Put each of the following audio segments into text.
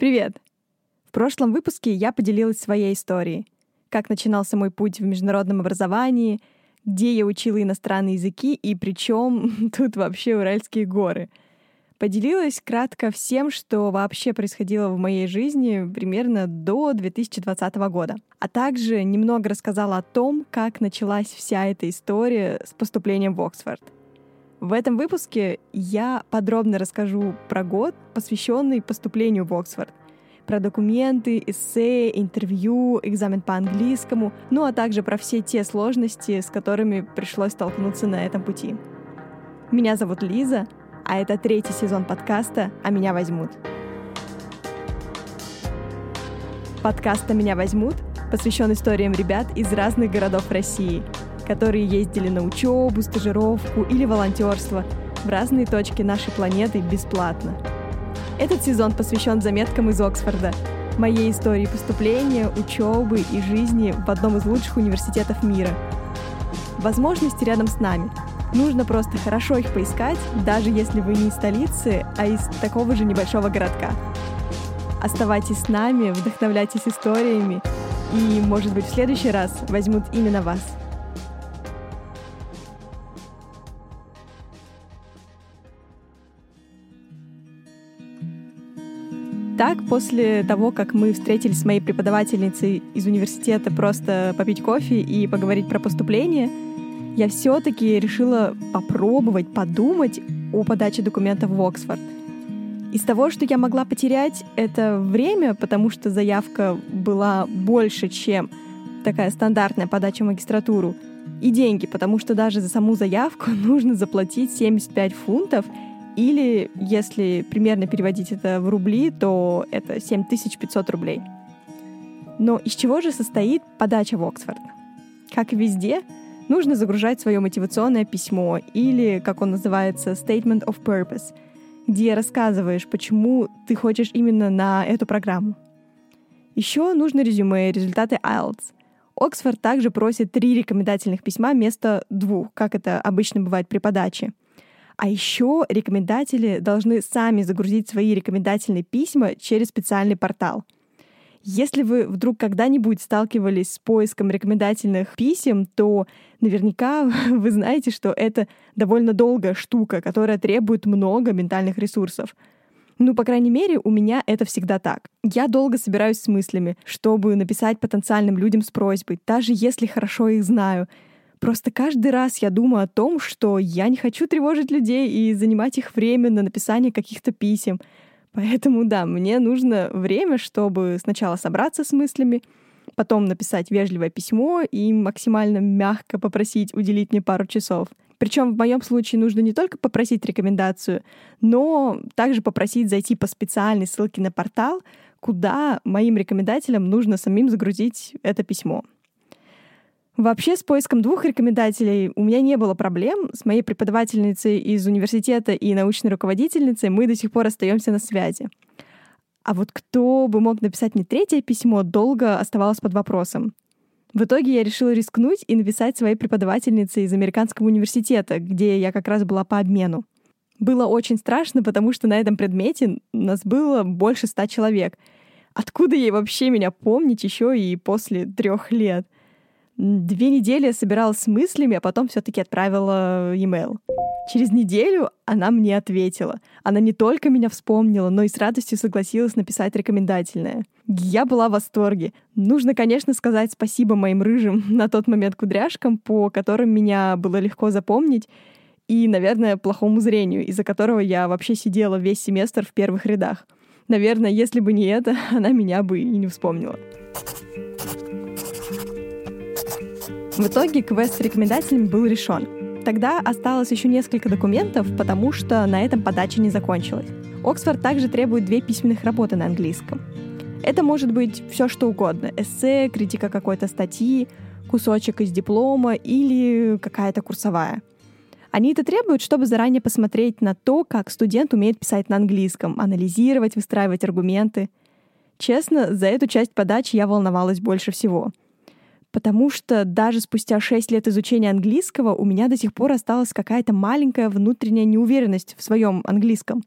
Привет! В прошлом выпуске я поделилась своей историей. Как начинался мой путь в международном образовании, где я учила иностранные языки и причем тут вообще Уральские горы. Поделилась кратко всем, что вообще происходило в моей жизни примерно до 2020 года. А также немного рассказала о том, как началась вся эта история с поступлением в Оксфорд. В этом выпуске я подробно расскажу про год, посвященный поступлению в Оксфорд, про документы, эссе, интервью, экзамен по английскому, ну а также про все те сложности, с которыми пришлось столкнуться на этом пути. Меня зовут Лиза, а это третий сезон подкаста «А меня возьмут». Подкаст «А меня возьмут» посвящен историям ребят из разных городов России — которые ездили на учебу, стажировку или волонтерство в разные точки нашей планеты бесплатно. Этот сезон посвящен заметкам из Оксфорда, моей истории поступления, учебы и жизни в одном из лучших университетов мира. Возможности рядом с нами. Нужно просто хорошо их поискать, даже если вы не из столицы, а из такого же небольшого городка. Оставайтесь с нами, вдохновляйтесь историями, и, может быть, в следующий раз возьмут именно вас. Так, после того, как мы встретились с моей преподавательницей из университета просто попить кофе и поговорить про поступление, я все-таки решила попробовать подумать о подаче документов в Оксфорд. Из того, что я могла потерять, это время, потому что заявка была больше, чем такая стандартная подача в магистратуру, и деньги, потому что даже за саму заявку нужно заплатить 75 фунтов — или, если примерно переводить это в рубли, то это 7500 рублей. Но из чего же состоит подача в Оксфорд? Как и везде, нужно загружать свое мотивационное письмо или, как он называется, Statement of Purpose, где рассказываешь, почему ты хочешь именно на эту программу. Еще нужно резюме, результаты IELTS. Оксфорд также просит три рекомендательных письма вместо двух, как это обычно бывает при подаче. А еще рекомендатели должны сами загрузить свои рекомендательные письма через специальный портал. Если вы вдруг когда-нибудь сталкивались с поиском рекомендательных писем, то наверняка вы знаете, что это довольно долгая штука, которая требует много ментальных ресурсов. Ну, по крайней мере, у меня это всегда так. Я долго собираюсь с мыслями, чтобы написать потенциальным людям с просьбой, даже если хорошо их знаю — Просто каждый раз я думаю о том, что я не хочу тревожить людей и занимать их время на написание каких-то писем. Поэтому да, мне нужно время, чтобы сначала собраться с мыслями, потом написать вежливое письмо и максимально мягко попросить уделить мне пару часов. Причем в моем случае нужно не только попросить рекомендацию, но также попросить зайти по специальной ссылке на портал, куда моим рекомендателям нужно самим загрузить это письмо. Вообще с поиском двух рекомендателей у меня не было проблем. С моей преподавательницей из университета и научной руководительницей мы до сих пор остаемся на связи. А вот кто бы мог написать мне третье письмо, долго оставалось под вопросом. В итоге я решила рискнуть и написать своей преподавательнице из американского университета, где я как раз была по обмену. Было очень страшно, потому что на этом предмете нас было больше ста человек. Откуда ей вообще меня помнить еще и после трех лет? — Две недели собиралась с мыслями, а потом все-таки отправила e-mail. Через неделю она мне ответила. Она не только меня вспомнила, но и с радостью согласилась написать рекомендательное. Я была в восторге. Нужно, конечно, сказать спасибо моим рыжим на тот момент кудряшкам, по которым меня было легко запомнить, и, наверное, плохому зрению, из-за которого я вообще сидела весь семестр в первых рядах. Наверное, если бы не это, она меня бы и не вспомнила. В итоге квест с рекомендателями был решен. Тогда осталось еще несколько документов, потому что на этом подача не закончилась. Оксфорд также требует две письменных работы на английском. Это может быть все что угодно. Эссе, критика какой-то статьи, кусочек из диплома или какая-то курсовая. Они это требуют, чтобы заранее посмотреть на то, как студент умеет писать на английском, анализировать, выстраивать аргументы. Честно, за эту часть подачи я волновалась больше всего — потому что даже спустя 6 лет изучения английского у меня до сих пор осталась какая-то маленькая внутренняя неуверенность в своем английском.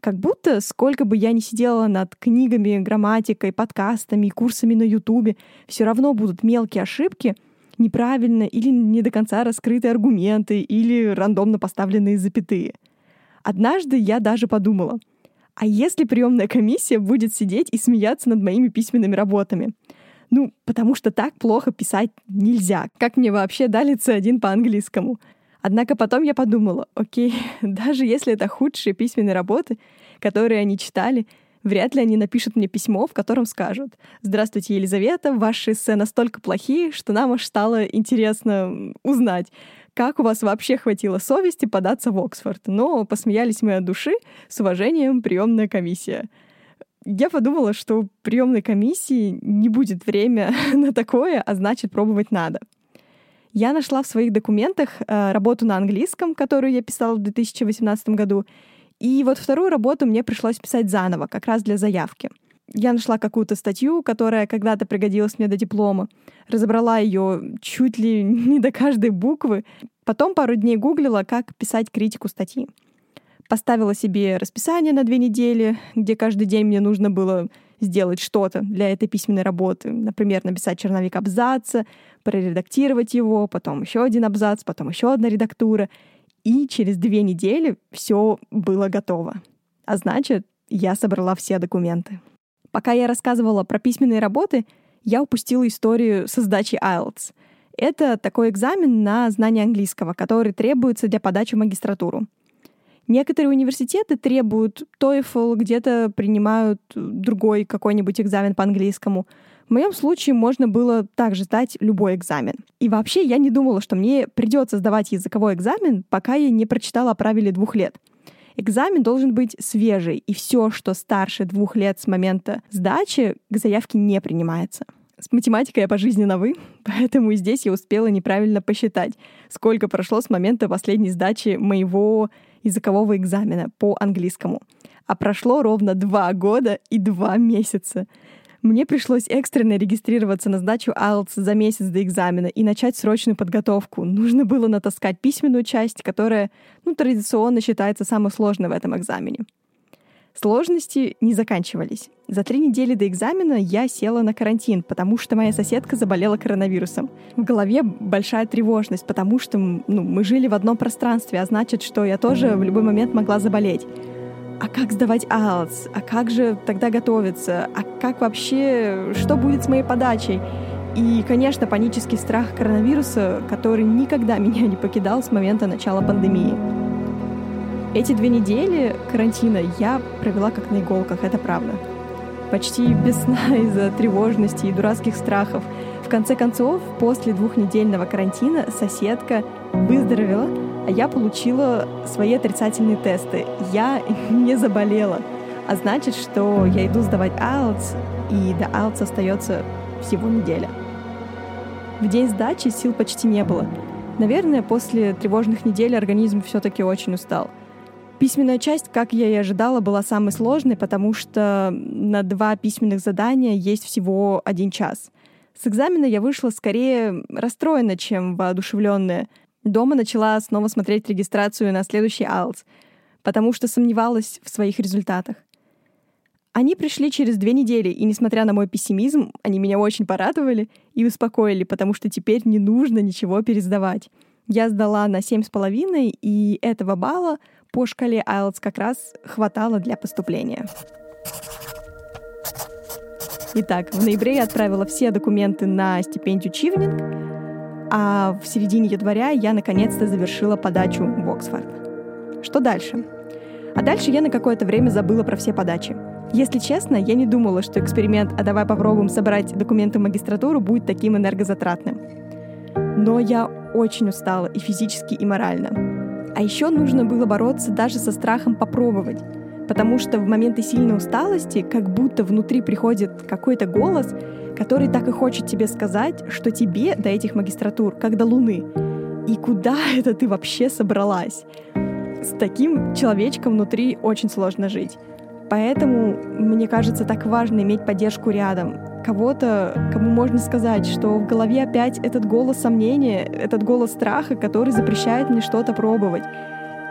Как будто сколько бы я ни сидела над книгами, грамматикой, подкастами, курсами на Ютубе, все равно будут мелкие ошибки, неправильно или не до конца раскрытые аргументы или рандомно поставленные запятые. Однажды я даже подумала, а если приемная комиссия будет сидеть и смеяться над моими письменными работами? Ну, потому что так плохо писать нельзя. Как мне вообще дали C1 по английскому? Однако потом я подумала, окей, даже если это худшие письменные работы, которые они читали, вряд ли они напишут мне письмо, в котором скажут «Здравствуйте, Елизавета, ваши эссе настолько плохие, что нам аж стало интересно узнать, как у вас вообще хватило совести податься в Оксфорд. Но посмеялись мы от души, с уважением, приемная комиссия. Я подумала, что у приемной комиссии не будет время на такое, а значит, пробовать надо. Я нашла в своих документах э, работу на английском, которую я писала в 2018 году. И вот вторую работу мне пришлось писать заново, как раз для заявки. Я нашла какую-то статью, которая когда-то пригодилась мне до диплома, разобрала ее чуть ли не до каждой буквы. Потом пару дней гуглила, как писать критику статьи. Поставила себе расписание на две недели, где каждый день мне нужно было сделать что-то для этой письменной работы. Например, написать черновик абзаца, проредактировать его, потом еще один абзац, потом еще одна редактура. И через две недели все было готово. А значит, я собрала все документы. Пока я рассказывала про письменные работы, я упустила историю со сдачей IELTS. Это такой экзамен на знание английского, который требуется для подачи в магистратуру. Некоторые университеты требуют TOEFL, где-то принимают другой какой-нибудь экзамен по английскому. В моем случае можно было также сдать любой экзамен. И вообще я не думала, что мне придется сдавать языковой экзамен, пока я не прочитала о правиле двух лет. Экзамен должен быть свежий, и все, что старше двух лет с момента сдачи, к заявке не принимается. С математикой я по жизни на «вы», поэтому и здесь я успела неправильно посчитать, сколько прошло с момента последней сдачи моего языкового экзамена по английскому. А прошло ровно два года и два месяца. Мне пришлось экстренно регистрироваться на сдачу IELTS за месяц до экзамена и начать срочную подготовку. Нужно было натаскать письменную часть, которая ну, традиционно считается самой сложной в этом экзамене. Сложности не заканчивались. За три недели до экзамена я села на карантин, потому что моя соседка заболела коронавирусом. В голове большая тревожность, потому что ну, мы жили в одном пространстве, а значит, что я тоже в любой момент могла заболеть. А как сдавать IELTS? А как же тогда готовиться? А как вообще, что будет с моей подачей? И, конечно, панический страх коронавируса, который никогда меня не покидал с момента начала пандемии. Эти две недели карантина я провела как на иголках, это правда. Почти без сна из-за тревожности и дурацких страхов. В конце концов, после двухнедельного карантина соседка выздоровела, а я получила свои отрицательные тесты. Я не заболела. А значит, что я иду сдавать IELTS, и до IELTS остается всего неделя. В день сдачи сил почти не было. Наверное, после тревожных недель организм все-таки очень устал — Письменная часть, как я и ожидала, была самой сложной, потому что на два письменных задания есть всего один час. С экзамена я вышла скорее расстроена, чем воодушевленная. Дома начала снова смотреть регистрацию на следующий АЛС, потому что сомневалась в своих результатах. Они пришли через две недели, и, несмотря на мой пессимизм, они меня очень порадовали и успокоили, потому что теперь не нужно ничего пересдавать. Я сдала на семь с половиной, и этого балла по шкале IELTS как раз хватало для поступления. Итак, в ноябре я отправила все документы на стипендию Чивнинг, а в середине января я наконец-то завершила подачу в Оксфорд. Что дальше? А дальше я на какое-то время забыла про все подачи. Если честно, я не думала, что эксперимент «А давай попробуем собрать документы в магистратуру» будет таким энергозатратным. Но я очень устала и физически, и морально. А еще нужно было бороться даже со страхом попробовать. Потому что в моменты сильной усталости как будто внутри приходит какой-то голос, который так и хочет тебе сказать, что тебе до этих магистратур, как до Луны. И куда это ты вообще собралась? С таким человечком внутри очень сложно жить. Поэтому, мне кажется, так важно иметь поддержку рядом, кого-то, кому можно сказать, что в голове опять этот голос сомнения, этот голос страха, который запрещает мне что-то пробовать.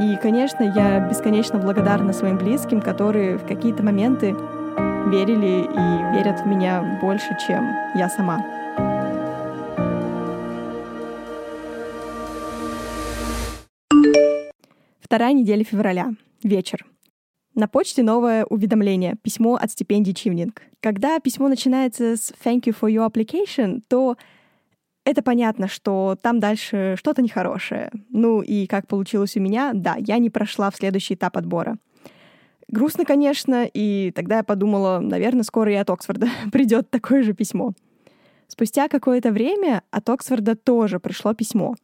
И, конечно, я бесконечно благодарна своим близким, которые в какие-то моменты верили и верят в меня больше, чем я сама. Вторая неделя февраля. Вечер. На почте новое уведомление, письмо от стипендии Чивнинг. Когда письмо начинается с «Thank you for your application», то это понятно, что там дальше что-то нехорошее. Ну и как получилось у меня, да, я не прошла в следующий этап отбора. Грустно, конечно, и тогда я подумала, наверное, скоро и от Оксфорда придет такое же письмо. Спустя какое-то время от Оксфорда тоже пришло письмо.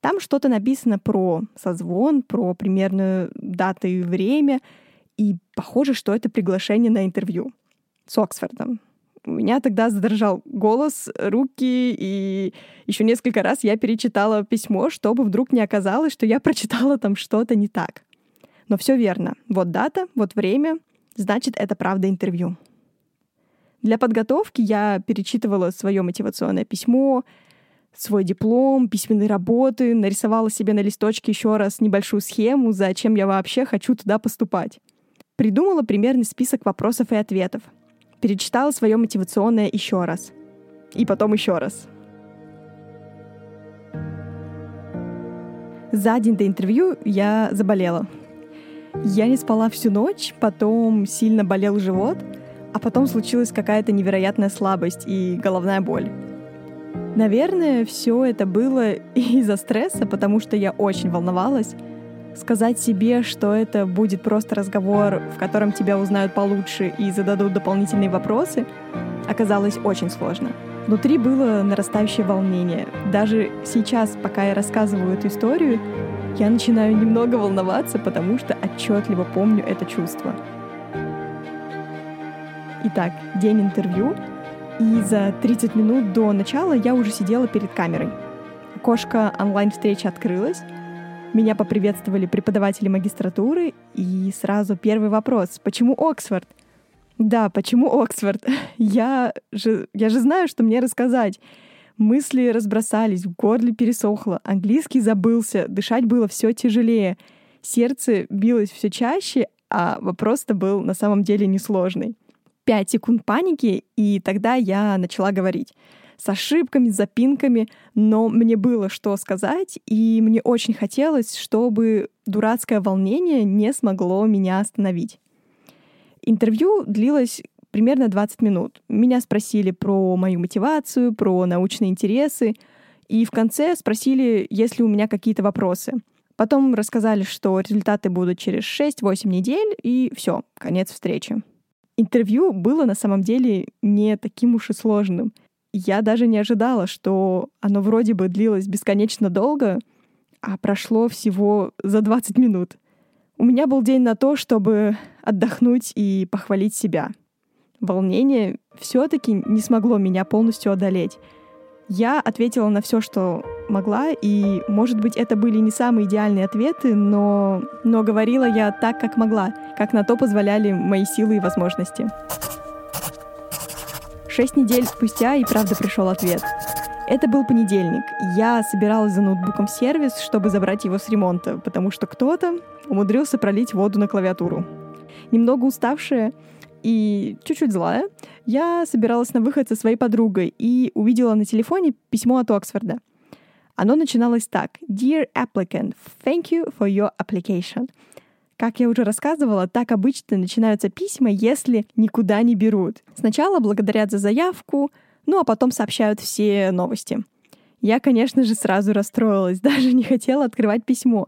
Там что-то написано про созвон, про примерную дату и время — и похоже, что это приглашение на интервью с Оксфордом. У меня тогда задрожал голос, руки, и еще несколько раз я перечитала письмо, чтобы вдруг не оказалось, что я прочитала там что-то не так. Но все верно. Вот дата, вот время, значит, это правда интервью. Для подготовки я перечитывала свое мотивационное письмо, свой диплом, письменные работы, нарисовала себе на листочке еще раз небольшую схему, зачем я вообще хочу туда поступать. Придумала примерный список вопросов и ответов. Перечитала свое мотивационное еще раз. И потом еще раз. За день до интервью я заболела. Я не спала всю ночь, потом сильно болел живот, а потом случилась какая-то невероятная слабость и головная боль. Наверное, все это было из-за стресса, потому что я очень волновалась, сказать себе, что это будет просто разговор, в котором тебя узнают получше и зададут дополнительные вопросы, оказалось очень сложно. Внутри было нарастающее волнение. Даже сейчас, пока я рассказываю эту историю, я начинаю немного волноваться, потому что отчетливо помню это чувство. Итак, день интервью, и за 30 минут до начала я уже сидела перед камерой. Окошко онлайн-встречи открылось, меня поприветствовали преподаватели магистратуры, и сразу первый вопрос. Почему Оксфорд? Да, почему Оксфорд? Я же, я же знаю, что мне рассказать. Мысли разбросались, в горле пересохло, английский забылся, дышать было все тяжелее, сердце билось все чаще, а вопрос-то был на самом деле несложный. Пять секунд паники, и тогда я начала говорить с ошибками, с запинками, но мне было что сказать, и мне очень хотелось, чтобы дурацкое волнение не смогло меня остановить. Интервью длилось примерно 20 минут. Меня спросили про мою мотивацию, про научные интересы, и в конце спросили, есть ли у меня какие-то вопросы. Потом рассказали, что результаты будут через 6-8 недель, и все, конец встречи. Интервью было на самом деле не таким уж и сложным я даже не ожидала, что оно вроде бы длилось бесконечно долго, а прошло всего за 20 минут. У меня был день на то, чтобы отдохнуть и похвалить себя. Волнение все-таки не смогло меня полностью одолеть. Я ответила на все, что могла, и, может быть, это были не самые идеальные ответы, но, но говорила я так, как могла, как на то позволяли мои силы и возможности. Шесть недель спустя и правда пришел ответ. Это был понедельник. Я собиралась за ноутбуком в сервис, чтобы забрать его с ремонта, потому что кто-то умудрился пролить воду на клавиатуру. Немного уставшая и чуть-чуть злая, я собиралась на выход со своей подругой и увидела на телефоне письмо от Оксфорда. Оно начиналось так. Dear applicant, thank you for your application. Как я уже рассказывала, так обычно начинаются письма, если никуда не берут. Сначала благодарят за заявку, ну а потом сообщают все новости. Я, конечно же, сразу расстроилась, даже не хотела открывать письмо.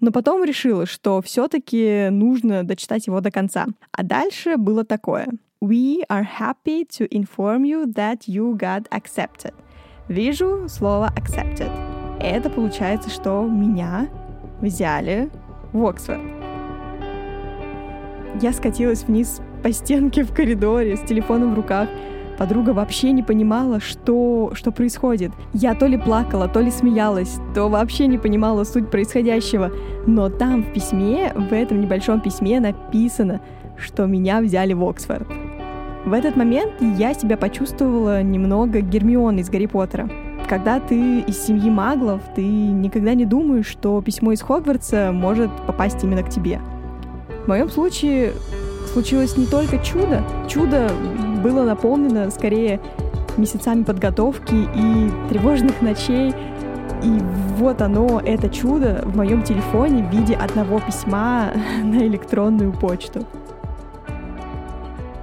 Но потом решила, что все-таки нужно дочитать его до конца. А дальше было такое. We are happy to inform you that you got accepted. Вижу слово accepted. Это получается, что меня взяли в Оксфорд. Я скатилась вниз по стенке в коридоре с телефоном в руках. Подруга вообще не понимала, что, что происходит. Я то ли плакала, то ли смеялась, то вообще не понимала суть происходящего. Но там в письме, в этом небольшом письме написано, что меня взяли в Оксфорд. В этот момент я себя почувствовала немного Гермионой из Гарри Поттера. когда ты из семьи маглов, ты никогда не думаешь, что письмо из Хогвартса может попасть именно к тебе. В моем случае случилось не только чудо. Чудо было наполнено скорее месяцами подготовки и тревожных ночей. И вот оно, это чудо в моем телефоне в виде одного письма на электронную почту.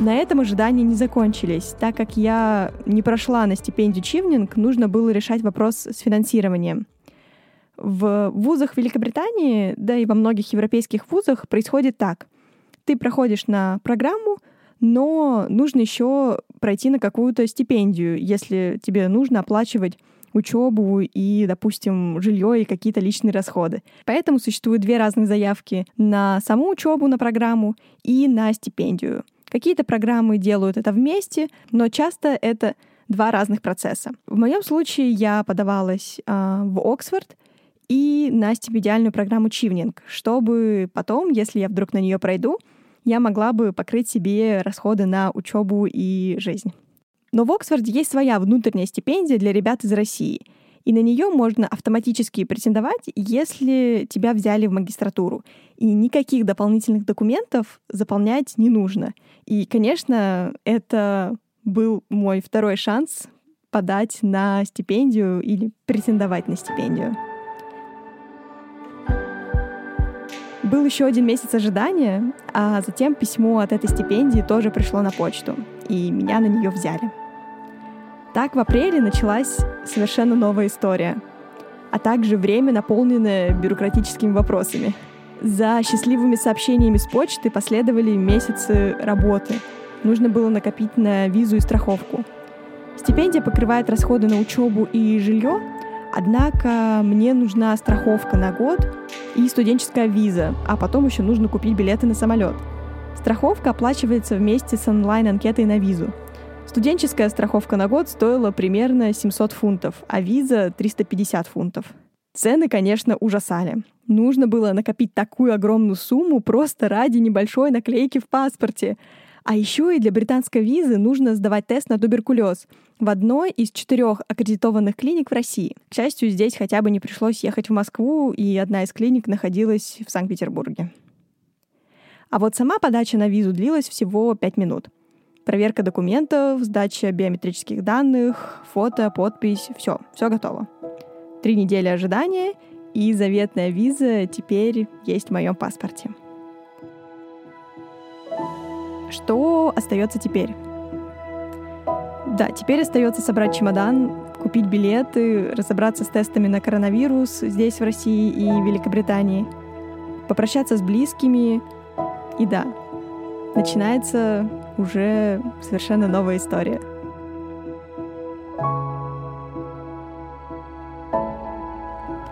На этом ожидания не закончились. Так как я не прошла на стипендию Чивнинг, нужно было решать вопрос с финансированием. В вузах Великобритании, да и во многих европейских вузах происходит так. Ты проходишь на программу, но нужно еще пройти на какую-то стипендию, если тебе нужно оплачивать учебу и, допустим, жилье и какие-то личные расходы. Поэтому существуют две разных заявки на саму учебу, на программу и на стипендию. Какие-то программы делают это вместе, но часто это два разных процесса. В моем случае я подавалась э, в Оксфорд и на стипендиальную программу Чивнинг, чтобы потом, если я вдруг на нее пройду, я могла бы покрыть себе расходы на учебу и жизнь. Но в Оксфорде есть своя внутренняя стипендия для ребят из России — и на нее можно автоматически претендовать, если тебя взяли в магистратуру. И никаких дополнительных документов заполнять не нужно. И, конечно, это был мой второй шанс подать на стипендию или претендовать на стипендию. Был еще один месяц ожидания, а затем письмо от этой стипендии тоже пришло на почту, и меня на нее взяли. Так в апреле началась совершенно новая история, а также время, наполненное бюрократическими вопросами. За счастливыми сообщениями с почты последовали месяцы работы. Нужно было накопить на визу и страховку. Стипендия покрывает расходы на учебу и жилье, однако мне нужна страховка на год и студенческая виза, а потом еще нужно купить билеты на самолет. Страховка оплачивается вместе с онлайн-анкетой на визу — Студенческая страховка на год стоила примерно 700 фунтов, а виза — 350 фунтов. Цены, конечно, ужасали. Нужно было накопить такую огромную сумму просто ради небольшой наклейки в паспорте. А еще и для британской визы нужно сдавать тест на туберкулез в одной из четырех аккредитованных клиник в России. К счастью, здесь хотя бы не пришлось ехать в Москву, и одна из клиник находилась в Санкт-Петербурге. А вот сама подача на визу длилась всего 5 минут — проверка документов, сдача биометрических данных, фото, подпись, все, все готово. Три недели ожидания, и заветная виза теперь есть в моем паспорте. Что остается теперь? Да, теперь остается собрать чемодан, купить билеты, разобраться с тестами на коронавирус здесь, в России и Великобритании, попрощаться с близкими. И да, начинается уже совершенно новая история.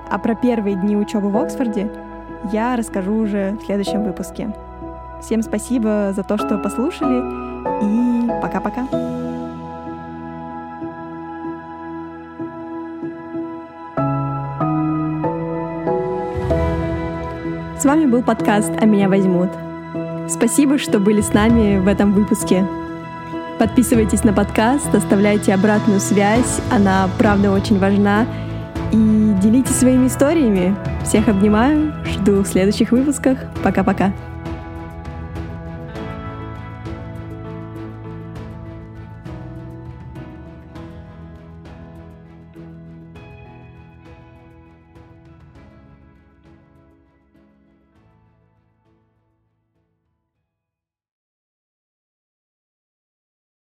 А про первые дни учебы в Оксфорде я расскажу уже в следующем выпуске. Всем спасибо за то, что послушали, и пока-пока. С вами был подкаст «А меня возьмут». Спасибо, что были с нами в этом выпуске. Подписывайтесь на подкаст, оставляйте обратную связь, она правда очень важна. И делитесь своими историями. Всех обнимаю, жду в следующих выпусках. Пока-пока.